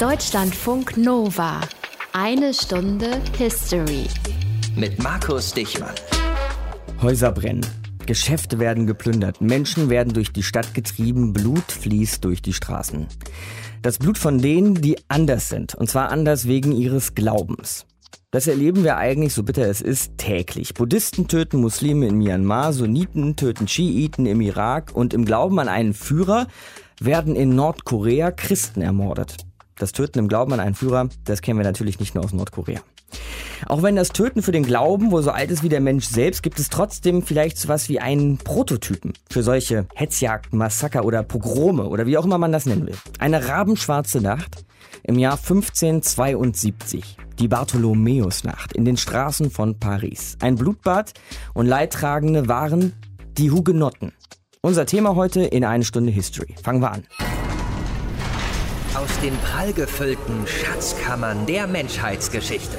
Deutschlandfunk Nova. Eine Stunde History. Mit Markus Dichmann. Häuser brennen. Geschäfte werden geplündert, Menschen werden durch die Stadt getrieben, Blut fließt durch die Straßen. Das Blut von denen, die anders sind, und zwar anders wegen ihres Glaubens. Das erleben wir eigentlich, so bitter es ist, täglich. Buddhisten töten Muslime in Myanmar, Sunniten töten Schiiten im Irak und im Glauben an einen Führer werden in Nordkorea Christen ermordet. Das Töten im Glauben an einen Führer, das kennen wir natürlich nicht nur aus Nordkorea. Auch wenn das Töten für den Glauben wohl so alt ist wie der Mensch selbst, gibt es trotzdem vielleicht so was wie einen Prototypen für solche Hetzjagden, Massaker oder Pogrome oder wie auch immer man das nennen will. Eine rabenschwarze Nacht im Jahr 1572. Die Bartholomäusnacht in den Straßen von Paris. Ein Blutbad und Leidtragende waren die Hugenotten. Unser Thema heute in eine Stunde History. Fangen wir an. Aus den prallgefüllten Schatzkammern der Menschheitsgeschichte.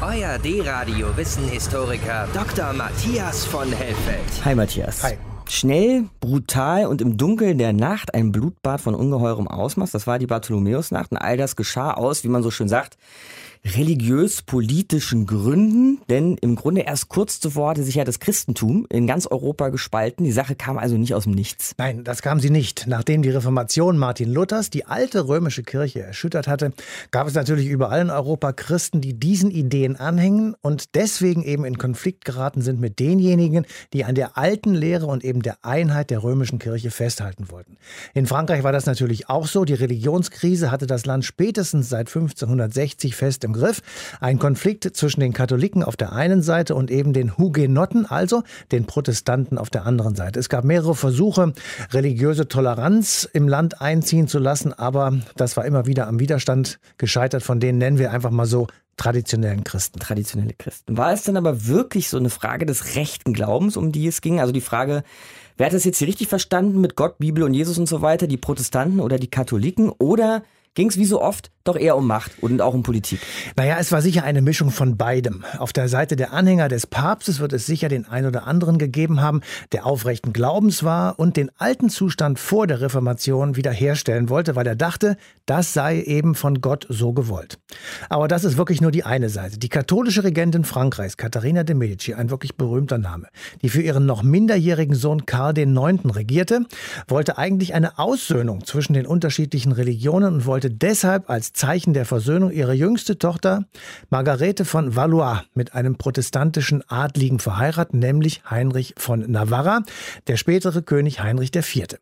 Euer D-Radio-Wissenhistoriker Dr. Matthias von Hellfeld. Hi Matthias. Hi. Schnell, brutal und im Dunkeln der Nacht ein Blutbad von ungeheurem Ausmaß. Das war die Bartholomäusnacht und all das geschah aus, wie man so schön sagt, religiös-politischen Gründen, denn im Grunde erst kurz zuvor hatte sich ja das Christentum in ganz Europa gespalten. Die Sache kam also nicht aus dem Nichts. Nein, das kam sie nicht. Nachdem die Reformation Martin Luthers die alte römische Kirche erschüttert hatte, gab es natürlich überall in Europa Christen, die diesen Ideen anhängen und deswegen eben in Konflikt geraten sind mit denjenigen, die an der alten Lehre und eben der Einheit der römischen Kirche festhalten wollten. In Frankreich war das natürlich auch so. Die Religionskrise hatte das Land spätestens seit 1560 fest im Griff. Ein Konflikt zwischen den Katholiken auf der einen Seite und eben den Hugenotten, also den Protestanten auf der anderen Seite. Es gab mehrere Versuche, religiöse Toleranz im Land einziehen zu lassen, aber das war immer wieder am Widerstand gescheitert. Von denen nennen wir einfach mal so traditionellen Christen. Traditionelle Christen. War es dann aber wirklich so eine Frage des rechten Glaubens, um die es ging? Also die Frage, wer hat das jetzt hier richtig verstanden mit Gott, Bibel und Jesus und so weiter? Die Protestanten oder die Katholiken? Oder ging es wie so oft doch eher um Macht und auch um Politik. Naja, es war sicher eine Mischung von beidem. Auf der Seite der Anhänger des Papstes wird es sicher den ein oder anderen gegeben haben, der aufrechten Glaubens war und den alten Zustand vor der Reformation wiederherstellen wollte, weil er dachte, das sei eben von Gott so gewollt. Aber das ist wirklich nur die eine Seite. Die katholische Regentin Frankreichs, Katharina de Medici, ein wirklich berühmter Name, die für ihren noch minderjährigen Sohn Karl IX. regierte, wollte eigentlich eine Aussöhnung zwischen den unterschiedlichen Religionen und wollte deshalb als Zeichen der Versöhnung ihre jüngste Tochter Margarete von Valois mit einem protestantischen Adligen verheiraten, nämlich Heinrich von Navarra, der spätere König Heinrich IV.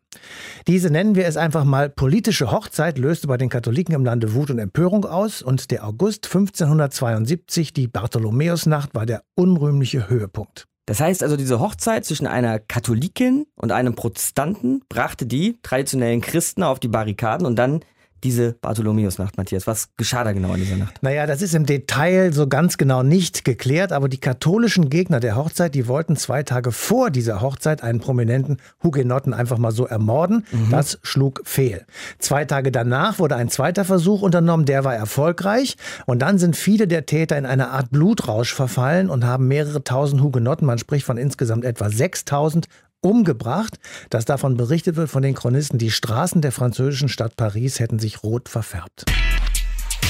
Diese nennen wir es einfach mal politische Hochzeit löste bei den Katholiken im Lande Wut und Empörung aus und der August 1572, die Bartholomäusnacht, war der unrühmliche Höhepunkt. Das heißt also, diese Hochzeit zwischen einer Katholikin und einem Protestanten brachte die traditionellen Christen auf die Barrikaden und dann diese Bartholomäusnacht, Matthias? Was geschah da genau in dieser Nacht? Naja, das ist im Detail so ganz genau nicht geklärt, aber die katholischen Gegner der Hochzeit, die wollten zwei Tage vor dieser Hochzeit einen prominenten Hugenotten einfach mal so ermorden. Mhm. Das schlug fehl. Zwei Tage danach wurde ein zweiter Versuch unternommen, der war erfolgreich. Und dann sind viele der Täter in eine Art Blutrausch verfallen und haben mehrere tausend Hugenotten, man spricht von insgesamt etwa 6000, umgebracht, dass davon berichtet wird von den Chronisten, die Straßen der französischen Stadt Paris hätten sich rot verfärbt.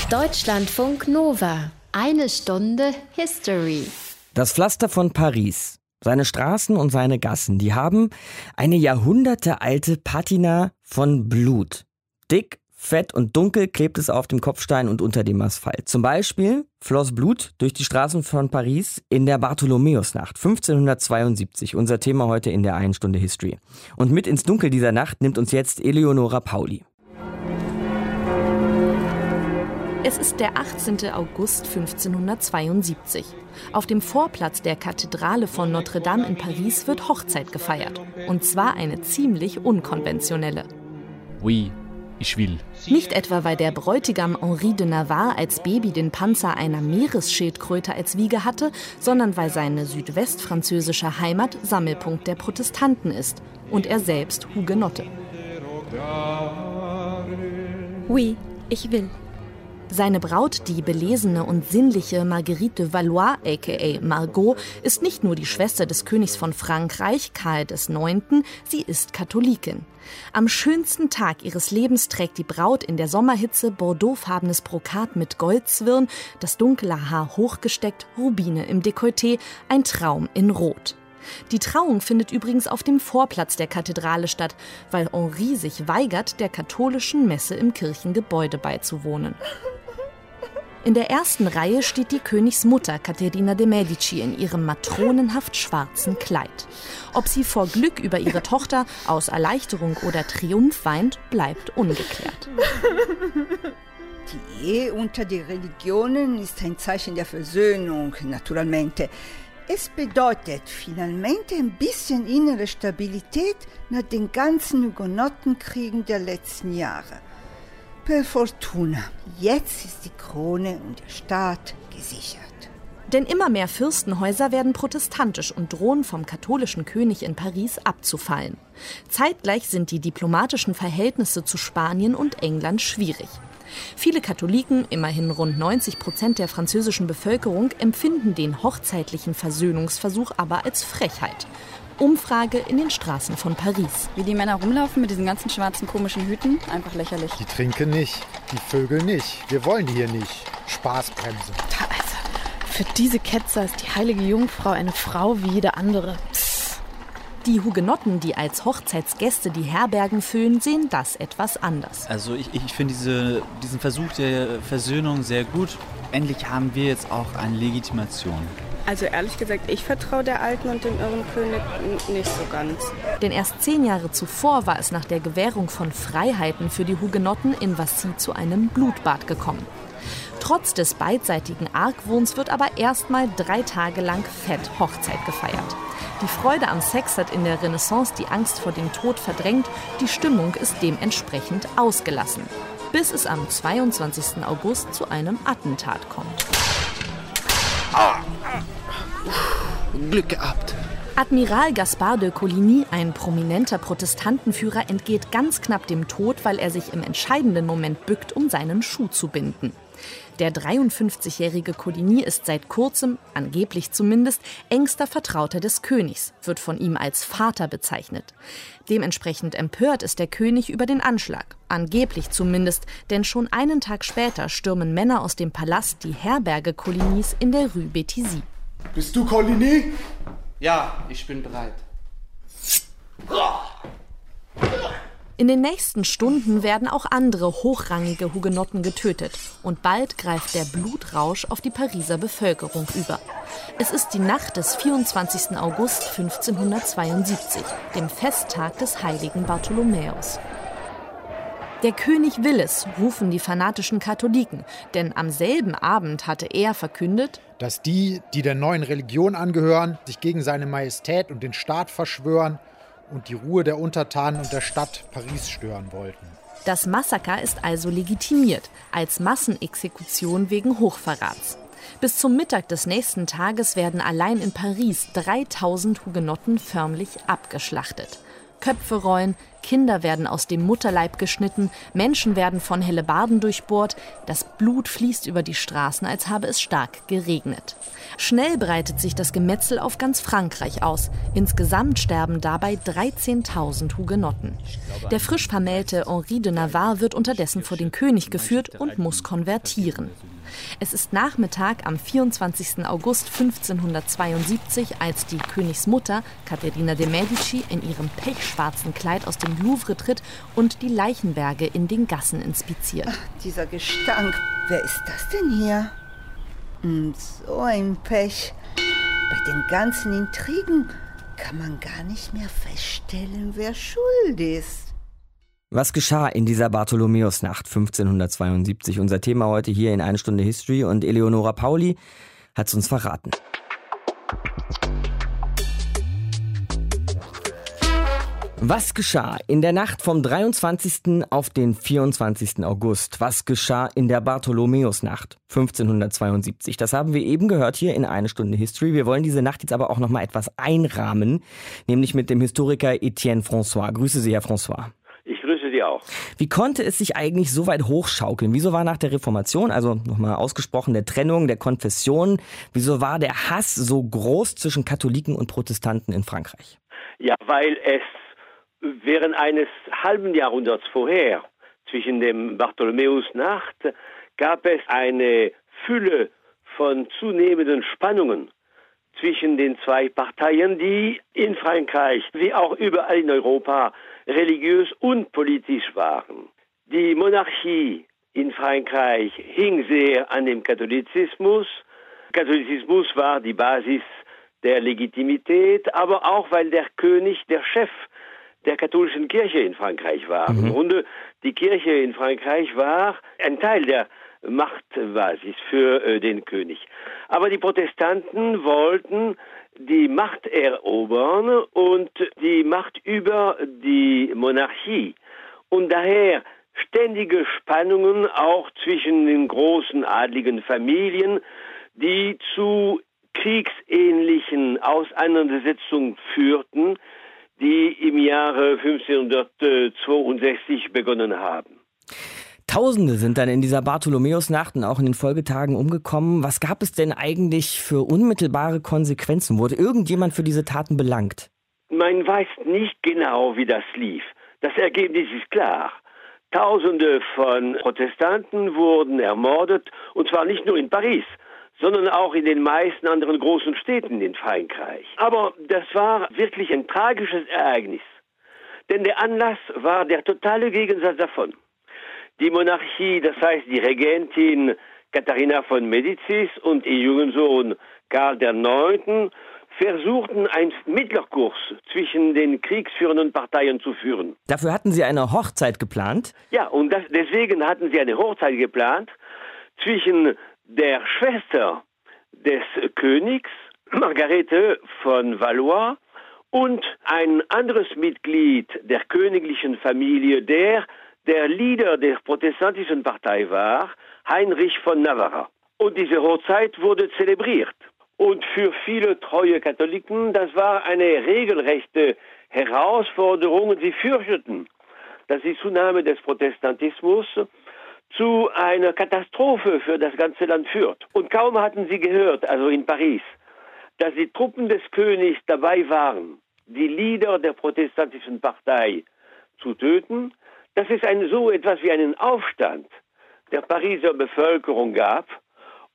Deutschlandfunk Nova. Eine Stunde History. Das Pflaster von Paris. Seine Straßen und seine Gassen, die haben eine jahrhundertealte Patina von Blut. Dick, Fett und dunkel klebt es auf dem Kopfstein und unter dem Asphalt. Zum Beispiel floss Blut durch die Straßen von Paris in der Bartholomäusnacht 1572. Unser Thema heute in der einen Stunde History. Und mit ins Dunkel dieser Nacht nimmt uns jetzt Eleonora Pauli. Es ist der 18. August 1572. Auf dem Vorplatz der Kathedrale von Notre Dame in Paris wird Hochzeit gefeiert. Und zwar eine ziemlich unkonventionelle. Oui, ich will. Nicht etwa, weil der Bräutigam Henri de Navarre als Baby den Panzer einer Meeresschildkröte als Wiege hatte, sondern weil seine südwestfranzösische Heimat Sammelpunkt der Protestanten ist und er selbst Hugenotte. Oui, ich will. Seine Braut, die belesene und sinnliche Marguerite de Valois, aka Margot, ist nicht nur die Schwester des Königs von Frankreich, Karl IX., sie ist Katholikin. Am schönsten Tag ihres Lebens trägt die Braut in der Sommerhitze bordeauxfarbenes Brokat mit Goldzwirn, das dunkle Haar hochgesteckt, Rubine im Dekolleté, ein Traum in Rot. Die Trauung findet übrigens auf dem Vorplatz der Kathedrale statt, weil Henri sich weigert, der katholischen Messe im Kirchengebäude beizuwohnen. In der ersten Reihe steht die Königsmutter Caterina de Medici in ihrem matronenhaft schwarzen Kleid. Ob sie vor Glück über ihre Tochter aus Erleichterung oder Triumph weint, bleibt ungeklärt. Die Ehe unter den Religionen ist ein Zeichen der Versöhnung, naturalmente. Es bedeutet finalmente ein bisschen innere Stabilität nach den ganzen Hugenottenkriegen der letzten Jahre. Per Fortuna, jetzt ist die Krone und der Staat gesichert. Denn immer mehr Fürstenhäuser werden protestantisch und drohen vom katholischen König in Paris abzufallen. Zeitgleich sind die diplomatischen Verhältnisse zu Spanien und England schwierig. Viele Katholiken, immerhin rund 90 Prozent der französischen Bevölkerung, empfinden den hochzeitlichen Versöhnungsversuch aber als Frechheit. Umfrage in den Straßen von Paris. Wie die Männer rumlaufen mit diesen ganzen schwarzen komischen Hüten, einfach lächerlich. Die trinken nicht, die Vögel nicht. Wir wollen die hier nicht. Spaßbremse. Also, für diese Ketzer ist die heilige Jungfrau eine Frau wie jede andere. Psst. Die Hugenotten, die als Hochzeitsgäste die Herbergen füllen, sehen das etwas anders. Also ich, ich finde diese, diesen Versuch der Versöhnung sehr gut. Endlich haben wir jetzt auch eine Legitimation. Also ehrlich gesagt, ich vertraue der Alten und dem irren König nicht so ganz. Denn erst zehn Jahre zuvor war es nach der Gewährung von Freiheiten für die Hugenotten in Vassy zu einem Blutbad gekommen. Trotz des beidseitigen Argwohns wird aber erstmal drei Tage lang fett Hochzeit gefeiert. Die Freude am Sex hat in der Renaissance die Angst vor dem Tod verdrängt, die Stimmung ist dementsprechend ausgelassen. Bis es am 22. August zu einem Attentat kommt. Glück gehabt. Admiral Gaspard de Coligny, ein prominenter Protestantenführer, entgeht ganz knapp dem Tod, weil er sich im entscheidenden Moment bückt, um seinen Schuh zu binden. Der 53-jährige Coligny ist seit kurzem, angeblich zumindest, engster Vertrauter des Königs, wird von ihm als Vater bezeichnet. Dementsprechend empört ist der König über den Anschlag, angeblich zumindest, denn schon einen Tag später stürmen Männer aus dem Palast die Herberge Colignys in der Rue Bethisy. Bist du Coligny? Ja, ich bin bereit. In den nächsten Stunden werden auch andere hochrangige Hugenotten getötet und bald greift der Blutrausch auf die Pariser Bevölkerung über. Es ist die Nacht des 24. August 1572, dem Festtag des heiligen Bartholomäus. Der König will es, rufen die fanatischen Katholiken, denn am selben Abend hatte er verkündet, dass die, die der neuen Religion angehören, sich gegen seine Majestät und den Staat verschwören und die Ruhe der Untertanen und der Stadt Paris stören wollten. Das Massaker ist also legitimiert als Massenexekution wegen Hochverrats. Bis zum Mittag des nächsten Tages werden allein in Paris 3000 Hugenotten förmlich abgeschlachtet. Köpfe rollen, Kinder werden aus dem Mutterleib geschnitten, Menschen werden von Hellebarden durchbohrt, das Blut fließt über die Straßen, als habe es stark geregnet. Schnell breitet sich das Gemetzel auf ganz Frankreich aus. Insgesamt sterben dabei 13.000 Hugenotten. Der frisch vermählte Henri de Navarre wird unterdessen vor den König geführt und muss konvertieren. Es ist Nachmittag am 24. August 1572, als die Königsmutter Caterina de Medici in ihrem pechschwarzen Kleid aus dem Louvre tritt und die Leichenberge in den Gassen inspiziert. Ach, dieser Gestank. Wer ist das denn hier? Hm, so ein Pech. Bei den ganzen Intrigen kann man gar nicht mehr feststellen, wer schuld ist. Was geschah in dieser Bartholomäusnacht 1572? Unser Thema heute hier in eine Stunde History und Eleonora Pauli hat es uns verraten. Was geschah in der Nacht vom 23. auf den 24. August? Was geschah in der Bartholomäusnacht 1572? Das haben wir eben gehört hier in eine Stunde History. Wir wollen diese Nacht jetzt aber auch noch mal etwas einrahmen, nämlich mit dem Historiker Etienne François. Grüße Sie, Herr François. Sie auch. Wie konnte es sich eigentlich so weit hochschaukeln? Wieso war nach der Reformation, also nochmal ausgesprochen der Trennung der Konfessionen, wieso war der Hass so groß zwischen Katholiken und Protestanten in Frankreich? Ja, weil es während eines halben Jahrhunderts vorher, zwischen dem Bartholomäusnacht, gab es eine Fülle von zunehmenden Spannungen zwischen den zwei Parteien, die in Frankreich wie auch überall in Europa religiös und politisch waren. Die Monarchie in Frankreich hing sehr an dem Katholizismus. Katholizismus war die Basis der Legitimität, aber auch weil der König der Chef der katholischen Kirche in Frankreich war. Mhm. Im Grunde die Kirche in Frankreich war ein Teil der Machtbasis für äh, den König. Aber die Protestanten wollten die Macht erobern und die Macht über die Monarchie. Und daher ständige Spannungen auch zwischen den großen adligen Familien, die zu kriegsähnlichen Auseinandersetzungen führten, die im Jahre 1562 begonnen haben. Tausende sind dann in dieser Bartholomäusnacht und auch in den Folgetagen umgekommen. Was gab es denn eigentlich für unmittelbare Konsequenzen? Wurde irgendjemand für diese Taten belangt? Man weiß nicht genau, wie das lief. Das Ergebnis ist klar. Tausende von Protestanten wurden ermordet, und zwar nicht nur in Paris, sondern auch in den meisten anderen großen Städten in Frankreich. Aber das war wirklich ein tragisches Ereignis. Denn der Anlass war der totale Gegensatz davon. Die Monarchie, das heißt die Regentin Katharina von Medicis und ihr jungen Sohn Karl IX. versuchten einen Mittlerkurs zwischen den kriegsführenden Parteien zu führen. Dafür hatten sie eine Hochzeit geplant? Ja, und das, deswegen hatten sie eine Hochzeit geplant zwischen der Schwester des Königs, Margarete von Valois, und ein anderes Mitglied der königlichen Familie, der der Leader der protestantischen Partei war, Heinrich von Navarra. Und diese Hochzeit wurde zelebriert. Und für viele treue Katholiken, das war eine regelrechte Herausforderung. Sie fürchteten, dass die Zunahme des Protestantismus zu einer Katastrophe für das ganze Land führt. Und kaum hatten sie gehört, also in Paris, dass die Truppen des Königs dabei waren, die Leader der protestantischen Partei zu töten, dass es ein, so etwas wie einen Aufstand der Pariser Bevölkerung gab.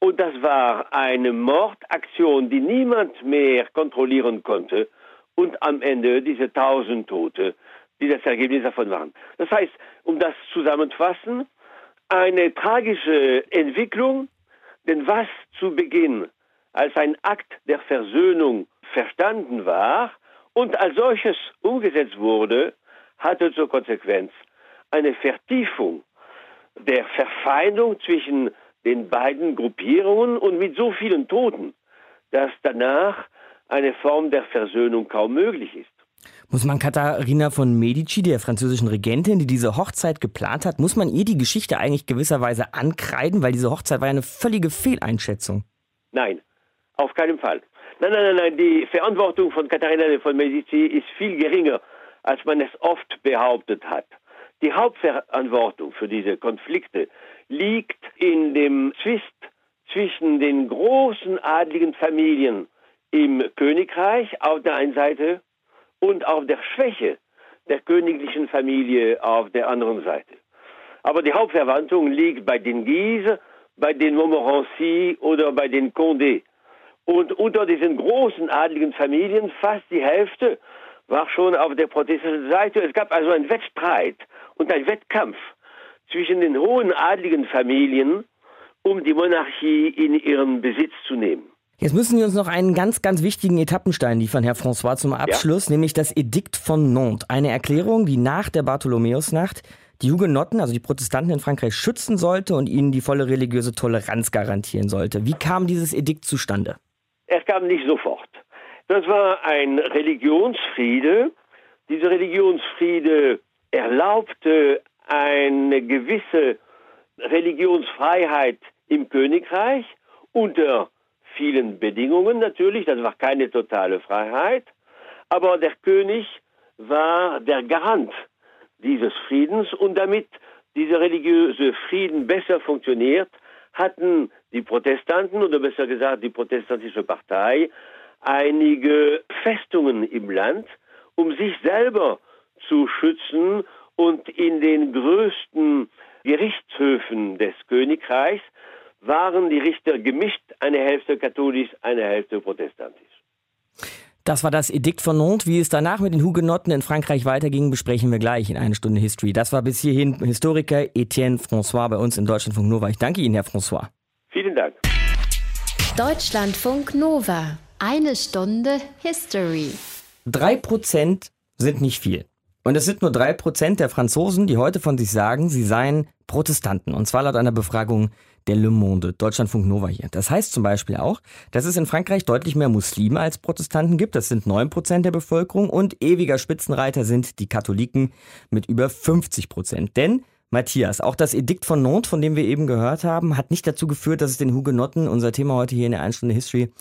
Und das war eine Mordaktion, die niemand mehr kontrollieren konnte. Und am Ende diese tausend Tote, die das Ergebnis davon waren. Das heißt, um das zusammenzufassen, eine tragische Entwicklung, denn was zu Beginn als ein Akt der Versöhnung verstanden war und als solches umgesetzt wurde, hatte zur Konsequenz eine Vertiefung der Verfeindung zwischen den beiden Gruppierungen und mit so vielen Toten, dass danach eine Form der Versöhnung kaum möglich ist. Muss man Katharina von Medici, der französischen Regentin, die diese Hochzeit geplant hat, muss man ihr die Geschichte eigentlich gewisserweise ankreiden, weil diese Hochzeit war ja eine völlige Fehleinschätzung? Nein, auf keinen Fall. Nein, nein, nein, nein, die Verantwortung von Katharina von Medici ist viel geringer, als man es oft behauptet hat. Die Hauptverantwortung für diese Konflikte liegt in dem Zwist zwischen den großen adligen Familien im Königreich auf der einen Seite und auf der Schwäche der königlichen Familie auf der anderen Seite. Aber die Hauptverwandlung liegt bei den Guise, bei den Montmorency oder bei den Condé. Und unter diesen großen adligen Familien, fast die Hälfte, war schon auf der protestantischen Seite. Es gab also einen Wettstreit und einen Wettkampf zwischen den hohen adligen Familien, um die Monarchie in ihren Besitz zu nehmen. Jetzt müssen wir uns noch einen ganz, ganz wichtigen Etappenstein liefern, Herr François, zum Abschluss, ja. nämlich das Edikt von Nantes. Eine Erklärung, die nach der Bartholomäusnacht die Hugenotten, also die Protestanten in Frankreich, schützen sollte und ihnen die volle religiöse Toleranz garantieren sollte. Wie kam dieses Edikt zustande? Es kam nicht sofort. Das war ein Religionsfriede. Dieser Religionsfriede erlaubte eine gewisse Religionsfreiheit im Königreich unter vielen Bedingungen natürlich, das war keine totale Freiheit, aber der König war der Garant dieses Friedens. Und damit dieser religiöse Frieden besser funktioniert, hatten die Protestanten oder besser gesagt die protestantische Partei einige Festungen im Land, um sich selber zu schützen und in den größten Gerichtshöfen des Königreichs waren die Richter gemischt, eine Hälfte katholisch, eine Hälfte protestantisch. Das war das Edikt von Nantes. Wie es danach mit den Hugenotten in Frankreich weiterging, besprechen wir gleich in einer Stunde History. Das war bis hierhin Historiker Etienne François bei uns im Deutschlandfunk Nova. Ich danke Ihnen, Herr François. Vielen Dank. Deutschlandfunk Nova. Eine Stunde History. Drei Prozent sind nicht viel. Und es sind nur drei Prozent der Franzosen, die heute von sich sagen, sie seien Protestanten. Und zwar laut einer Befragung der Le Monde, Deutschlandfunk Nova hier. Das heißt zum Beispiel auch, dass es in Frankreich deutlich mehr Muslime als Protestanten gibt. Das sind 9 Prozent der Bevölkerung und ewiger Spitzenreiter sind die Katholiken mit über 50 Prozent. Denn Matthias, auch das Edikt von Nantes, von dem wir eben gehört haben, hat nicht dazu geführt, dass es den Hugenotten, unser Thema heute hier in der Einstunde History,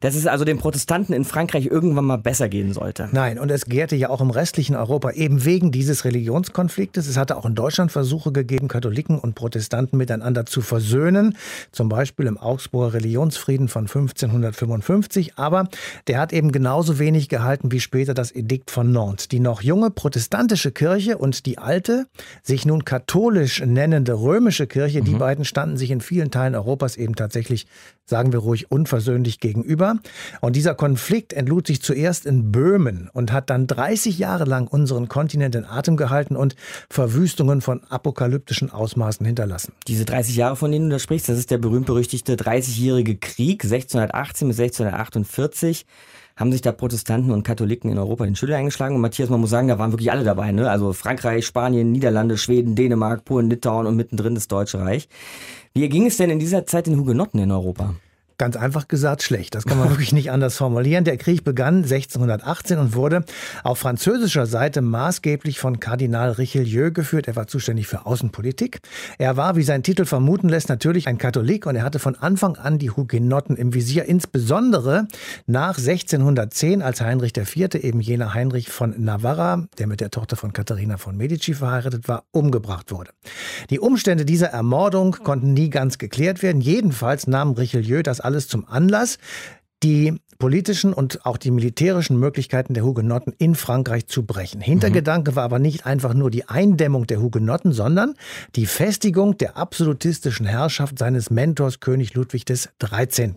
dass es also den Protestanten in Frankreich irgendwann mal besser gehen sollte. Nein, und es gärte ja auch im restlichen Europa eben wegen dieses Religionskonfliktes. Es hatte auch in Deutschland Versuche gegeben, Katholiken und Protestanten miteinander zu versöhnen, zum Beispiel im Augsburger Religionsfrieden von 1555. Aber der hat eben genauso wenig gehalten wie später das Edikt von Nantes. Die noch junge protestantische Kirche und die alte, sich nun katholisch nennende römische Kirche, mhm. die beiden standen sich in vielen Teilen Europas eben tatsächlich, sagen wir ruhig, unversöhnlich gegenüber. Und dieser Konflikt entlud sich zuerst in Böhmen und hat dann 30 Jahre lang unseren Kontinent in Atem gehalten und Verwüstungen von apokalyptischen Ausmaßen hinterlassen. Diese 30 Jahre, von denen du da sprichst, das ist der berühmt-berüchtigte 30-jährige Krieg 1618 bis 1648 haben sich da Protestanten und Katholiken in Europa in Schilde eingeschlagen. Und Matthias, man muss sagen, da waren wirklich alle dabei. Ne? Also Frankreich, Spanien, Niederlande, Schweden, Dänemark, Polen, Litauen und mittendrin das Deutsche Reich. Wie ging es denn in dieser Zeit den Hugenotten in Europa? Ganz einfach gesagt schlecht. Das kann man wirklich nicht anders formulieren. Der Krieg begann 1618 und wurde auf französischer Seite maßgeblich von Kardinal Richelieu geführt. Er war zuständig für Außenpolitik. Er war, wie sein Titel vermuten lässt, natürlich ein Katholik und er hatte von Anfang an die Hugenotten im Visier, insbesondere nach 1610, als Heinrich IV., eben jener Heinrich von Navarra, der mit der Tochter von Katharina von Medici verheiratet war, umgebracht wurde. Die Umstände dieser Ermordung konnten nie ganz geklärt werden. Jedenfalls nahm Richelieu das alles zum Anlass, die politischen und auch die militärischen Möglichkeiten der Hugenotten in Frankreich zu brechen. Hintergedanke war aber nicht einfach nur die Eindämmung der Hugenotten, sondern die Festigung der absolutistischen Herrschaft seines Mentors König Ludwig XIII.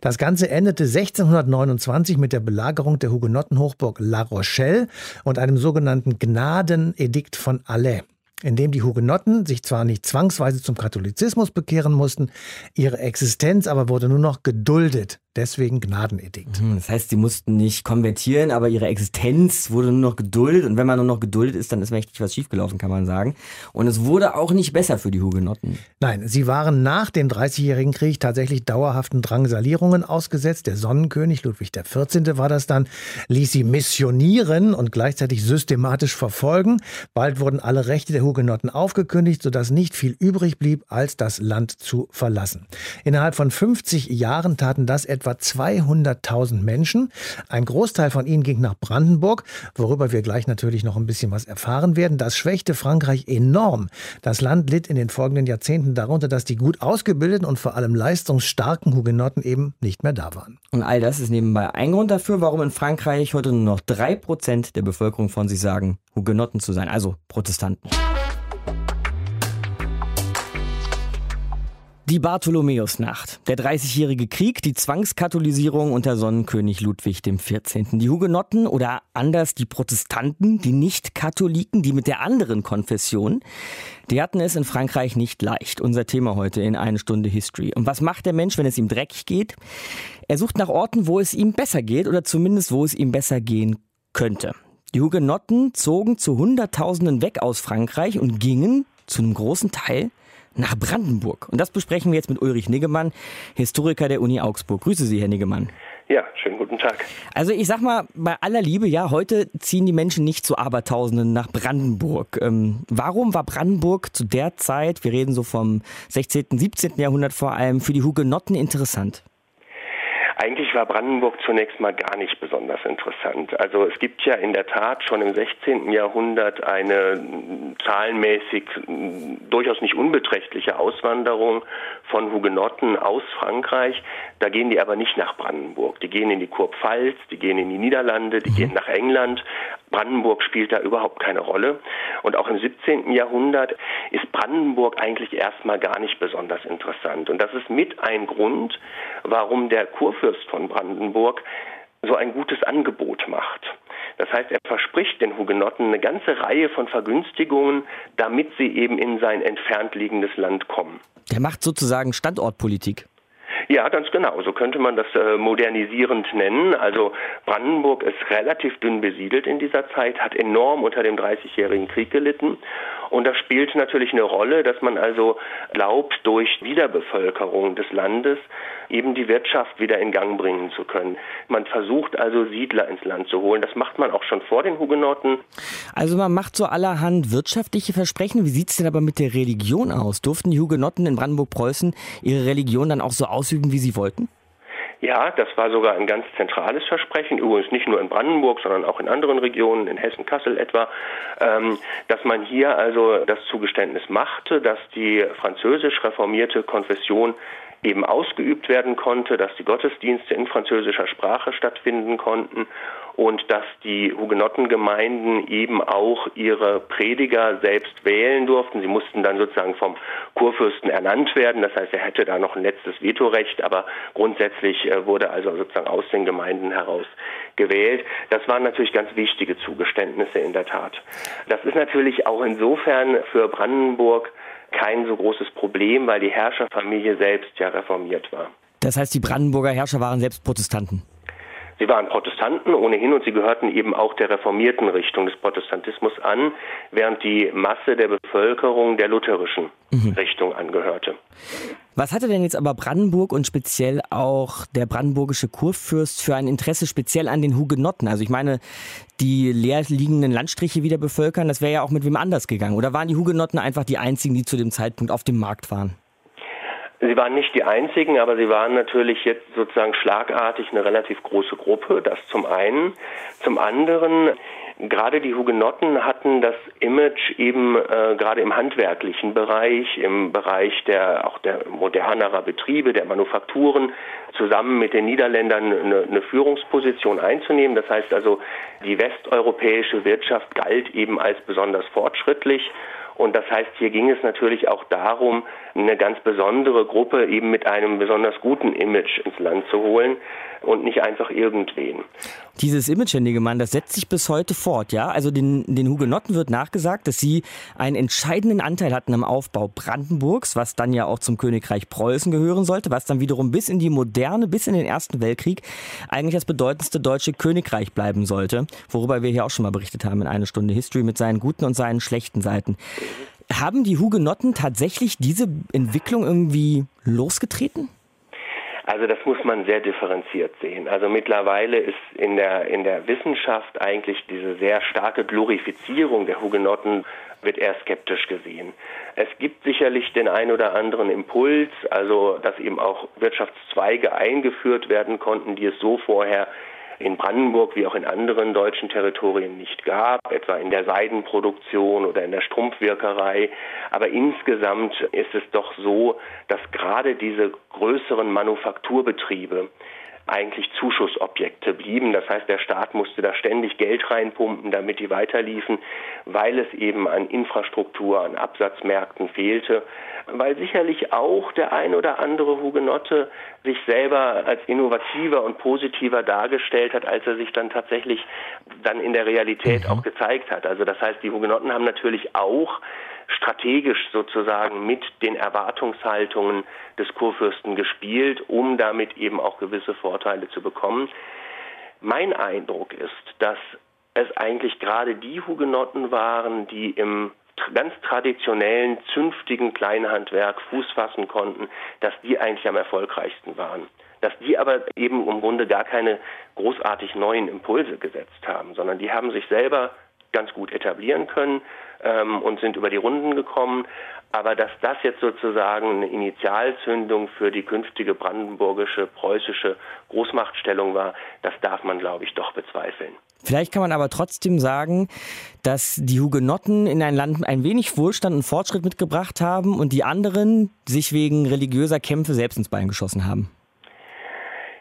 Das Ganze endete 1629 mit der Belagerung der Hugenottenhochburg La Rochelle und einem sogenannten Gnadenedikt von Alais in dem die Hugenotten sich zwar nicht zwangsweise zum Katholizismus bekehren mussten, ihre Existenz aber wurde nur noch geduldet deswegen Gnadenedikt. Mhm, das heißt, sie mussten nicht konvertieren, aber ihre Existenz wurde nur noch geduldet. Und wenn man nur noch geduldet ist, dann ist mächtig was schiefgelaufen, kann man sagen. Und es wurde auch nicht besser für die Hugenotten. Nein, sie waren nach dem Dreißigjährigen Krieg tatsächlich dauerhaften Drangsalierungen ausgesetzt. Der Sonnenkönig Ludwig XIV. war das dann, ließ sie missionieren und gleichzeitig systematisch verfolgen. Bald wurden alle Rechte der Hugenotten aufgekündigt, sodass nicht viel übrig blieb, als das Land zu verlassen. Innerhalb von 50 Jahren taten das etwa etwa 200.000 Menschen. Ein Großteil von ihnen ging nach Brandenburg, worüber wir gleich natürlich noch ein bisschen was erfahren werden. Das schwächte Frankreich enorm. Das Land litt in den folgenden Jahrzehnten darunter, dass die gut ausgebildeten und vor allem leistungsstarken Hugenotten eben nicht mehr da waren. Und all das ist nebenbei ein Grund dafür, warum in Frankreich heute nur noch drei Prozent der Bevölkerung von sich sagen, Hugenotten zu sein, also Protestanten. Die Bartholomäusnacht, der Dreißigjährige Krieg, die Zwangskatholisierung unter Sonnenkönig Ludwig XIV. Die Hugenotten oder anders die Protestanten, die Nicht-Katholiken, die mit der anderen Konfession, die hatten es in Frankreich nicht leicht. Unser Thema heute in eine Stunde History. Und was macht der Mensch, wenn es ihm dreckig geht? Er sucht nach Orten, wo es ihm besser geht oder zumindest wo es ihm besser gehen könnte. Die Hugenotten zogen zu Hunderttausenden weg aus Frankreich und gingen zu einem großen Teil nach Brandenburg. Und das besprechen wir jetzt mit Ulrich Niggemann, Historiker der Uni Augsburg. Grüße Sie, Herr Niggemann. Ja, schönen guten Tag. Also ich sag mal, bei aller Liebe, ja, heute ziehen die Menschen nicht zu Abertausenden nach Brandenburg. Ähm, warum war Brandenburg zu der Zeit, wir reden so vom 16., 17. Jahrhundert vor allem, für die Hugenotten interessant? Eigentlich war Brandenburg zunächst mal gar nicht besonders interessant. Also es gibt ja in der Tat schon im 16. Jahrhundert eine zahlenmäßig durchaus nicht unbeträchtliche Auswanderung von Hugenotten aus Frankreich. Da gehen die aber nicht nach Brandenburg. Die gehen in die Kurpfalz, die gehen in die Niederlande, die mhm. gehen nach England. Brandenburg spielt da überhaupt keine Rolle. Und auch im 17. Jahrhundert ist Brandenburg eigentlich erstmal gar nicht besonders interessant. Und das ist mit ein Grund, warum der Kurfürst von Brandenburg so ein gutes Angebot macht. Das heißt, er verspricht den Hugenotten eine ganze Reihe von Vergünstigungen, damit sie eben in sein entfernt liegendes Land kommen. Der macht sozusagen Standortpolitik. Ja, ganz genau. So könnte man das äh, modernisierend nennen. Also Brandenburg ist relativ dünn besiedelt in dieser Zeit, hat enorm unter dem Dreißigjährigen Krieg gelitten und das spielt natürlich eine Rolle, dass man also glaubt, durch Wiederbevölkerung des Landes eben die Wirtschaft wieder in Gang bringen zu können. Man versucht also Siedler ins Land zu holen. Das macht man auch schon vor den Hugenotten. Also man macht so allerhand wirtschaftliche Versprechen. Wie sieht es denn aber mit der Religion aus? Durften die Hugenotten in Brandenburg-Preußen ihre Religion dann auch so ausüben, wie sie wollten? Ja, das war sogar ein ganz zentrales Versprechen, übrigens nicht nur in Brandenburg, sondern auch in anderen Regionen, in Hessen, Kassel etwa, ähm, dass man hier also das Zugeständnis machte, dass die französisch reformierte Konfession eben ausgeübt werden konnte, dass die Gottesdienste in französischer Sprache stattfinden konnten und dass die Hugenottengemeinden eben auch ihre Prediger selbst wählen durften. Sie mussten dann sozusagen vom Kurfürsten ernannt werden. Das heißt, er hätte da noch ein letztes Vetorecht, aber grundsätzlich äh, wurde also sozusagen aus den Gemeinden heraus gewählt. Das waren natürlich ganz wichtige Zugeständnisse in der Tat. Das ist natürlich auch insofern für Brandenburg kein so großes Problem, weil die Herrscherfamilie selbst ja reformiert war. Das heißt, die Brandenburger Herrscher waren selbst Protestanten? Sie waren Protestanten ohnehin und sie gehörten eben auch der reformierten Richtung des Protestantismus an, während die Masse der Bevölkerung der lutherischen mhm. Richtung angehörte. Was hatte denn jetzt aber Brandenburg und speziell auch der brandenburgische Kurfürst für ein Interesse speziell an den Hugenotten? Also ich meine, die leer liegenden Landstriche wieder bevölkern, das wäre ja auch mit wem anders gegangen. Oder waren die Hugenotten einfach die einzigen, die zu dem Zeitpunkt auf dem Markt waren? Sie waren nicht die einzigen, aber sie waren natürlich jetzt sozusagen schlagartig eine relativ große Gruppe, das zum einen. Zum anderen, gerade die Hugenotten hatten das Image eben äh, gerade im handwerklichen Bereich, im Bereich der auch der modernerer Betriebe, der Manufakturen, zusammen mit den Niederländern eine, eine Führungsposition einzunehmen. Das heißt also, die westeuropäische Wirtschaft galt eben als besonders fortschrittlich und das heißt, hier ging es natürlich auch darum, eine ganz besondere Gruppe eben mit einem besonders guten Image ins Land zu holen und nicht einfach irgendwen. Dieses Image, Herr Niggemann, das setzt sich bis heute fort, ja? Also den, den Hugenotten wird nachgesagt, dass sie einen entscheidenden Anteil hatten am Aufbau Brandenburgs, was dann ja auch zum Königreich Preußen gehören sollte, was dann wiederum bis in die Moderne, bis in den Ersten Weltkrieg eigentlich das bedeutendste deutsche Königreich bleiben sollte, worüber wir hier auch schon mal berichtet haben in einer Stunde History mit seinen guten und seinen schlechten Seiten. Haben die Hugenotten tatsächlich diese Entwicklung irgendwie losgetreten? Also das muss man sehr differenziert sehen. Also mittlerweile ist in der, in der Wissenschaft eigentlich diese sehr starke Glorifizierung der Hugenotten wird eher skeptisch gesehen. Es gibt sicherlich den ein oder anderen Impuls, also dass eben auch Wirtschaftszweige eingeführt werden konnten, die es so vorher in Brandenburg wie auch in anderen deutschen Territorien nicht gab, etwa in der Seidenproduktion oder in der Strumpfwirkerei. Aber insgesamt ist es doch so, dass gerade diese größeren Manufakturbetriebe eigentlich Zuschussobjekte blieben. Das heißt, der Staat musste da ständig Geld reinpumpen, damit die weiterliefen, weil es eben an Infrastruktur, an Absatzmärkten fehlte, weil sicherlich auch der ein oder andere Hugenotte sich selber als innovativer und positiver dargestellt hat, als er sich dann tatsächlich dann in der Realität mhm. auch gezeigt hat. Also das heißt, die Hugenotten haben natürlich auch strategisch sozusagen mit den Erwartungshaltungen des Kurfürsten gespielt, um damit eben auch gewisse Vorteile zu bekommen. Mein Eindruck ist, dass es eigentlich gerade die Hugenotten waren, die im ganz traditionellen, zünftigen Kleinhandwerk Fuß fassen konnten, dass die eigentlich am erfolgreichsten waren. Dass die aber eben im Grunde gar keine großartig neuen Impulse gesetzt haben, sondern die haben sich selber ganz gut etablieren können, ähm, und sind über die Runden gekommen. Aber dass das jetzt sozusagen eine Initialzündung für die künftige brandenburgische, preußische Großmachtstellung war, das darf man, glaube ich, doch bezweifeln. Vielleicht kann man aber trotzdem sagen, dass die Hugenotten in ein Land ein wenig Wohlstand und Fortschritt mitgebracht haben und die anderen sich wegen religiöser Kämpfe selbst ins Bein geschossen haben.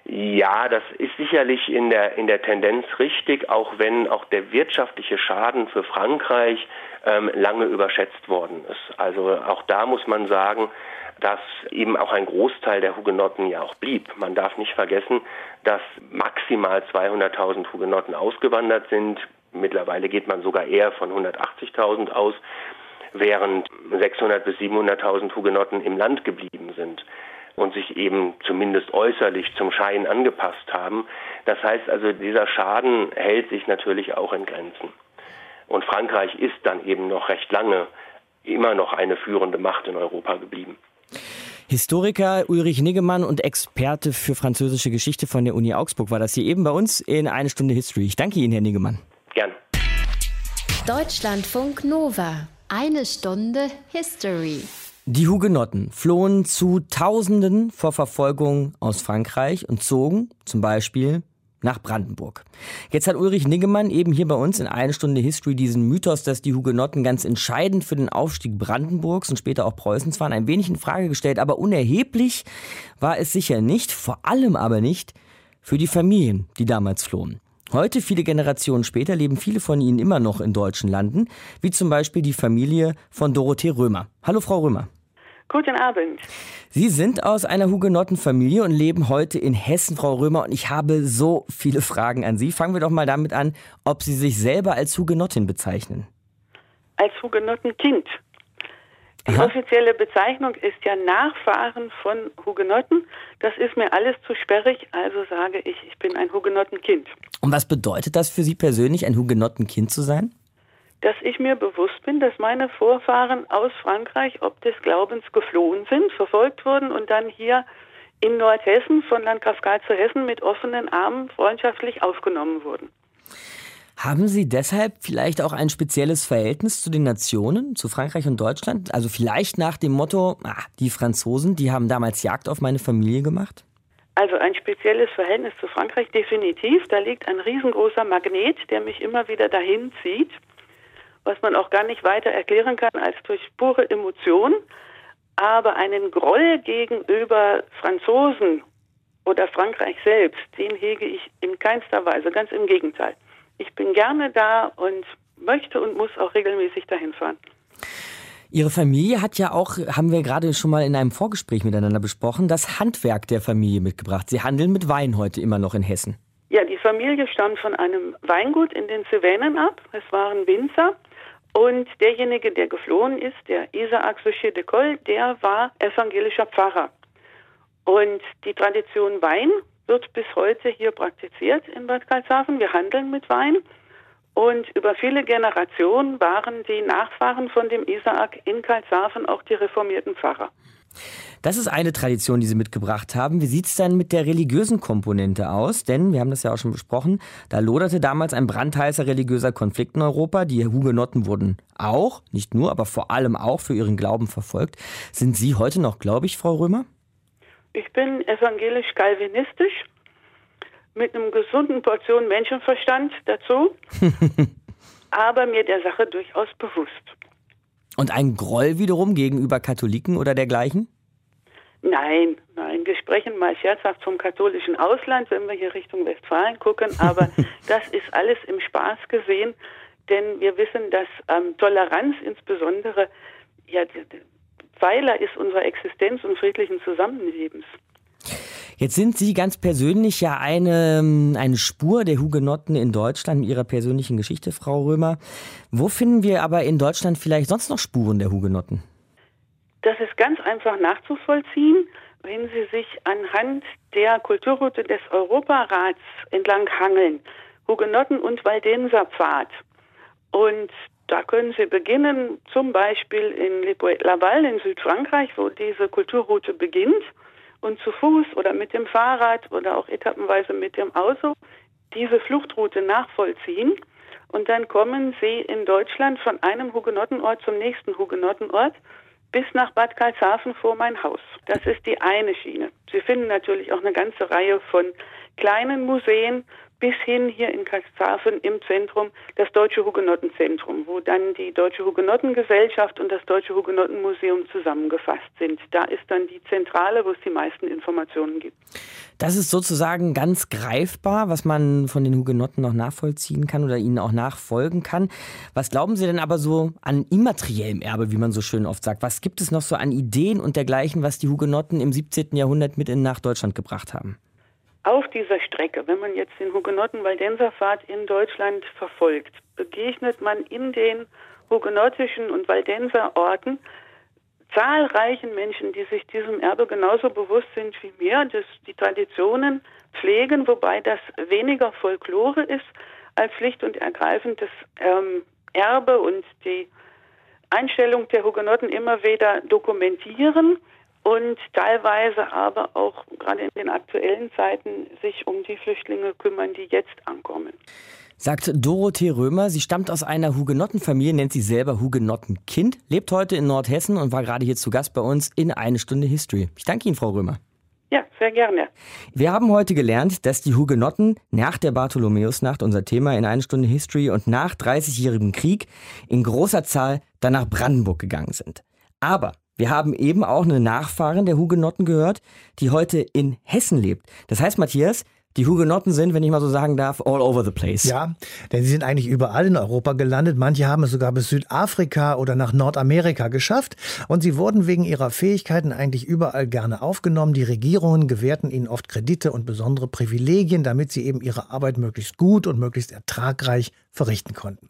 Ja, das ist sicherlich in der, in der Tendenz richtig, auch wenn auch der wirtschaftliche Schaden für Frankreich ähm, lange überschätzt worden ist. Also auch da muss man sagen, dass eben auch ein Großteil der Hugenotten ja auch blieb. Man darf nicht vergessen, dass maximal 200.000 Hugenotten ausgewandert sind. Mittlerweile geht man sogar eher von 180.000 aus, während 600.000 bis 700.000 Hugenotten im Land geblieben sind und sich eben zumindest äußerlich zum Schein angepasst haben. Das heißt also, dieser Schaden hält sich natürlich auch in Grenzen. Und Frankreich ist dann eben noch recht lange immer noch eine führende Macht in Europa geblieben. Historiker Ulrich Niggemann und Experte für französische Geschichte von der Uni Augsburg war das hier eben bei uns in eine Stunde History. Ich danke Ihnen, Herr Niggemann. Gern. Deutschlandfunk Nova. Eine Stunde History. Die Hugenotten flohen zu Tausenden vor Verfolgung aus Frankreich und zogen zum Beispiel nach Brandenburg. Jetzt hat Ulrich Niggemann eben hier bei uns in eine Stunde History diesen Mythos, dass die Hugenotten ganz entscheidend für den Aufstieg Brandenburgs und später auch Preußens waren, ein wenig in Frage gestellt. Aber unerheblich war es sicher nicht, vor allem aber nicht für die Familien, die damals flohen. Heute, viele Generationen später, leben viele von ihnen immer noch in deutschen Landen, wie zum Beispiel die Familie von Dorothee Römer. Hallo, Frau Römer. Guten Abend. Sie sind aus einer Hugenottenfamilie und leben heute in Hessen, Frau Römer. Und ich habe so viele Fragen an Sie. Fangen wir doch mal damit an, ob Sie sich selber als Hugenottin bezeichnen. Als Hugenottenkind. Die offizielle Bezeichnung ist ja Nachfahren von Hugenotten. Das ist mir alles zu sperrig, also sage ich, ich bin ein Hugenottenkind. Und was bedeutet das für Sie persönlich, ein Hugenottenkind zu sein? Dass ich mir bewusst bin, dass meine Vorfahren aus Frankreich ob des Glaubens geflohen sind, verfolgt wurden und dann hier in Nordhessen von Landgraf Karl zu Hessen mit offenen Armen freundschaftlich aufgenommen wurden. Haben Sie deshalb vielleicht auch ein spezielles Verhältnis zu den Nationen, zu Frankreich und Deutschland? Also vielleicht nach dem Motto, ah, die Franzosen, die haben damals Jagd auf meine Familie gemacht? Also ein spezielles Verhältnis zu Frankreich definitiv. Da liegt ein riesengroßer Magnet, der mich immer wieder dahin zieht was man auch gar nicht weiter erklären kann als durch pure Emotion. Aber einen Groll gegenüber Franzosen oder Frankreich selbst, den hege ich in keinster Weise, ganz im Gegenteil. Ich bin gerne da und möchte und muss auch regelmäßig dahin fahren. Ihre Familie hat ja auch, haben wir gerade schon mal in einem Vorgespräch miteinander besprochen, das Handwerk der Familie mitgebracht. Sie handeln mit Wein heute immer noch in Hessen. Ja, die Familie stammt von einem Weingut in den Cevennen ab. Es waren Winzer. Und derjenige, der geflohen ist, der Isaac Suchet de Coll, der war evangelischer Pfarrer. Und die Tradition Wein wird bis heute hier praktiziert in Bad Karlshafen. Wir handeln mit Wein. Und über viele Generationen waren die Nachfahren von dem Isaak in Karlshafen auch die reformierten Pfarrer. Das ist eine Tradition, die Sie mitgebracht haben. Wie sieht es dann mit der religiösen Komponente aus? Denn, wir haben das ja auch schon besprochen, da loderte damals ein brandheißer religiöser Konflikt in Europa. Die Hugenotten wurden auch, nicht nur, aber vor allem auch für ihren Glauben verfolgt. Sind Sie heute noch gläubig, Frau Römer? Ich bin evangelisch-kalvinistisch mit einem gesunden Portion Menschenverstand dazu, aber mir der Sache durchaus bewusst. Und ein Groll wiederum gegenüber Katholiken oder dergleichen? Nein, nein, wir sprechen mal scherzhaft vom katholischen Ausland, wenn wir hier Richtung Westfalen gucken, aber das ist alles im Spaß gesehen, denn wir wissen, dass ähm, Toleranz insbesondere ja, Pfeiler ist unserer Existenz und friedlichen Zusammenlebens. Jetzt sind Sie ganz persönlich ja eine, ähm, eine Spur der Hugenotten in Deutschland mit Ihrer persönlichen Geschichte, Frau Römer. Wo finden wir aber in Deutschland vielleicht sonst noch Spuren der Hugenotten? Das ist ganz einfach nachzuvollziehen, wenn Sie sich anhand der Kulturroute des Europarats entlang hangeln. Hugenotten und Waldenserpfad. Und da können Sie beginnen, zum Beispiel in Laval in Südfrankreich, wo diese Kulturroute beginnt, und zu Fuß oder mit dem Fahrrad oder auch etappenweise mit dem Auto diese Fluchtroute nachvollziehen. und dann kommen sie in Deutschland von einem Hugenottenort zum nächsten Hugenottenort bis nach Bad Karlshafen vor mein Haus. Das ist die eine Schiene. Sie finden natürlich auch eine ganze Reihe von kleinen Museen, bis hin hier in Cuxhaven im Zentrum das Deutsche Hugenottenzentrum, wo dann die Deutsche Hugenottengesellschaft und das Deutsche Hugenottenmuseum zusammengefasst sind. Da ist dann die Zentrale, wo es die meisten Informationen gibt. Das ist sozusagen ganz greifbar, was man von den Hugenotten noch nachvollziehen kann oder ihnen auch nachfolgen kann. Was glauben Sie denn aber so an immateriellem Erbe, wie man so schön oft sagt? Was gibt es noch so an Ideen und dergleichen, was die Hugenotten im 17. Jahrhundert mit in nach Deutschland gebracht haben? Auf dieser Strecke, wenn man jetzt den Hugenotten-Waldenser-Pfad in Deutschland verfolgt, begegnet man in den hugenottischen und Waldenser Orten zahlreichen Menschen, die sich diesem Erbe genauso bewusst sind wie mir, dass die Traditionen pflegen, wobei das weniger Folklore ist als schlicht und ergreifend das ähm, Erbe und die Einstellung der Hugenotten immer wieder dokumentieren und teilweise aber auch gerade in den aktuellen Zeiten sich um die Flüchtlinge kümmern, die jetzt ankommen. Sagt Dorothee Römer. Sie stammt aus einer Hugenottenfamilie, nennt sie selber Hugenottenkind, lebt heute in Nordhessen und war gerade hier zu Gast bei uns in Eine Stunde History. Ich danke Ihnen, Frau Römer. Ja, sehr gerne. Wir haben heute gelernt, dass die Hugenotten nach der Bartholomäusnacht, unser Thema in Eine Stunde History, und nach 30-jährigem Krieg in großer Zahl dann nach Brandenburg gegangen sind. Aber wir haben eben auch eine Nachfahrin der Hugenotten gehört, die heute in Hessen lebt. Das heißt, Matthias, die Hugenotten sind, wenn ich mal so sagen darf, all over the place. Ja, denn sie sind eigentlich überall in Europa gelandet. Manche haben es sogar bis Südafrika oder nach Nordamerika geschafft. Und sie wurden wegen ihrer Fähigkeiten eigentlich überall gerne aufgenommen. Die Regierungen gewährten ihnen oft Kredite und besondere Privilegien, damit sie eben ihre Arbeit möglichst gut und möglichst ertragreich verrichten konnten.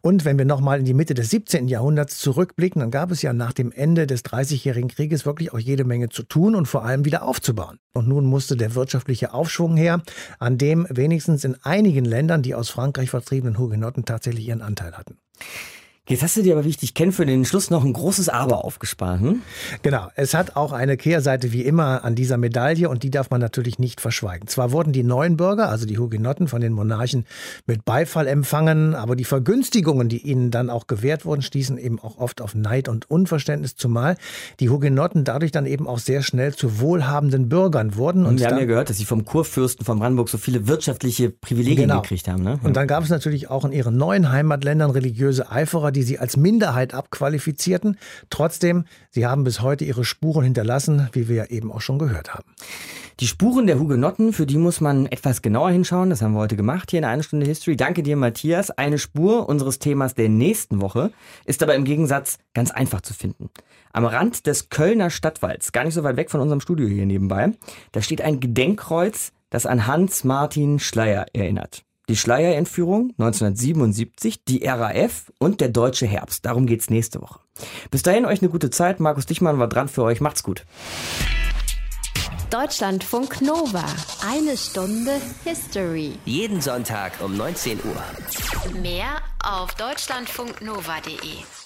Und wenn wir nochmal in die Mitte des 17. Jahrhunderts zurückblicken, dann gab es ja nach dem Ende des Dreißigjährigen Krieges wirklich auch jede Menge zu tun und vor allem wieder aufzubauen. Und nun musste der wirtschaftliche Aufschwung her, an dem wenigstens in einigen Ländern die aus Frankreich vertriebenen Hugenotten tatsächlich ihren Anteil hatten. Jetzt hast du dir aber, wie ich dich kenne, für den Schluss noch ein großes Aber aufgespart. Hm? Genau. Es hat auch eine Kehrseite wie immer an dieser Medaille und die darf man natürlich nicht verschweigen. Zwar wurden die neuen Bürger, also die Hugenotten, von den Monarchen mit Beifall empfangen, aber die Vergünstigungen, die ihnen dann auch gewährt wurden, stießen eben auch oft auf Neid und Unverständnis, zumal die Hugenotten dadurch dann eben auch sehr schnell zu wohlhabenden Bürgern wurden. Und, wir haben ja gehört, dass sie vom Kurfürsten von Brandenburg so viele wirtschaftliche Privilegien genau. gekriegt haben. Ne? Und dann gab es natürlich auch in ihren neuen Heimatländern religiöse Eiferer, die sie als Minderheit abqualifizierten. Trotzdem, sie haben bis heute ihre Spuren hinterlassen, wie wir ja eben auch schon gehört haben. Die Spuren der Hugenotten, für die muss man etwas genauer hinschauen. Das haben wir heute gemacht hier in einer Stunde History. Danke dir, Matthias. Eine Spur unseres Themas der nächsten Woche ist aber im Gegensatz ganz einfach zu finden. Am Rand des Kölner Stadtwalds, gar nicht so weit weg von unserem Studio hier nebenbei, da steht ein Gedenkkreuz, das an Hans-Martin Schleier erinnert die Schleierentführung 1977, die RAF und der deutsche Herbst. Darum geht's nächste Woche. Bis dahin euch eine gute Zeit. Markus Dichmann war dran für euch. Macht's gut. Deutschlandfunk Nova. Eine Stunde History. Jeden Sonntag um 19 Uhr. Mehr auf deutschlandfunknova.de.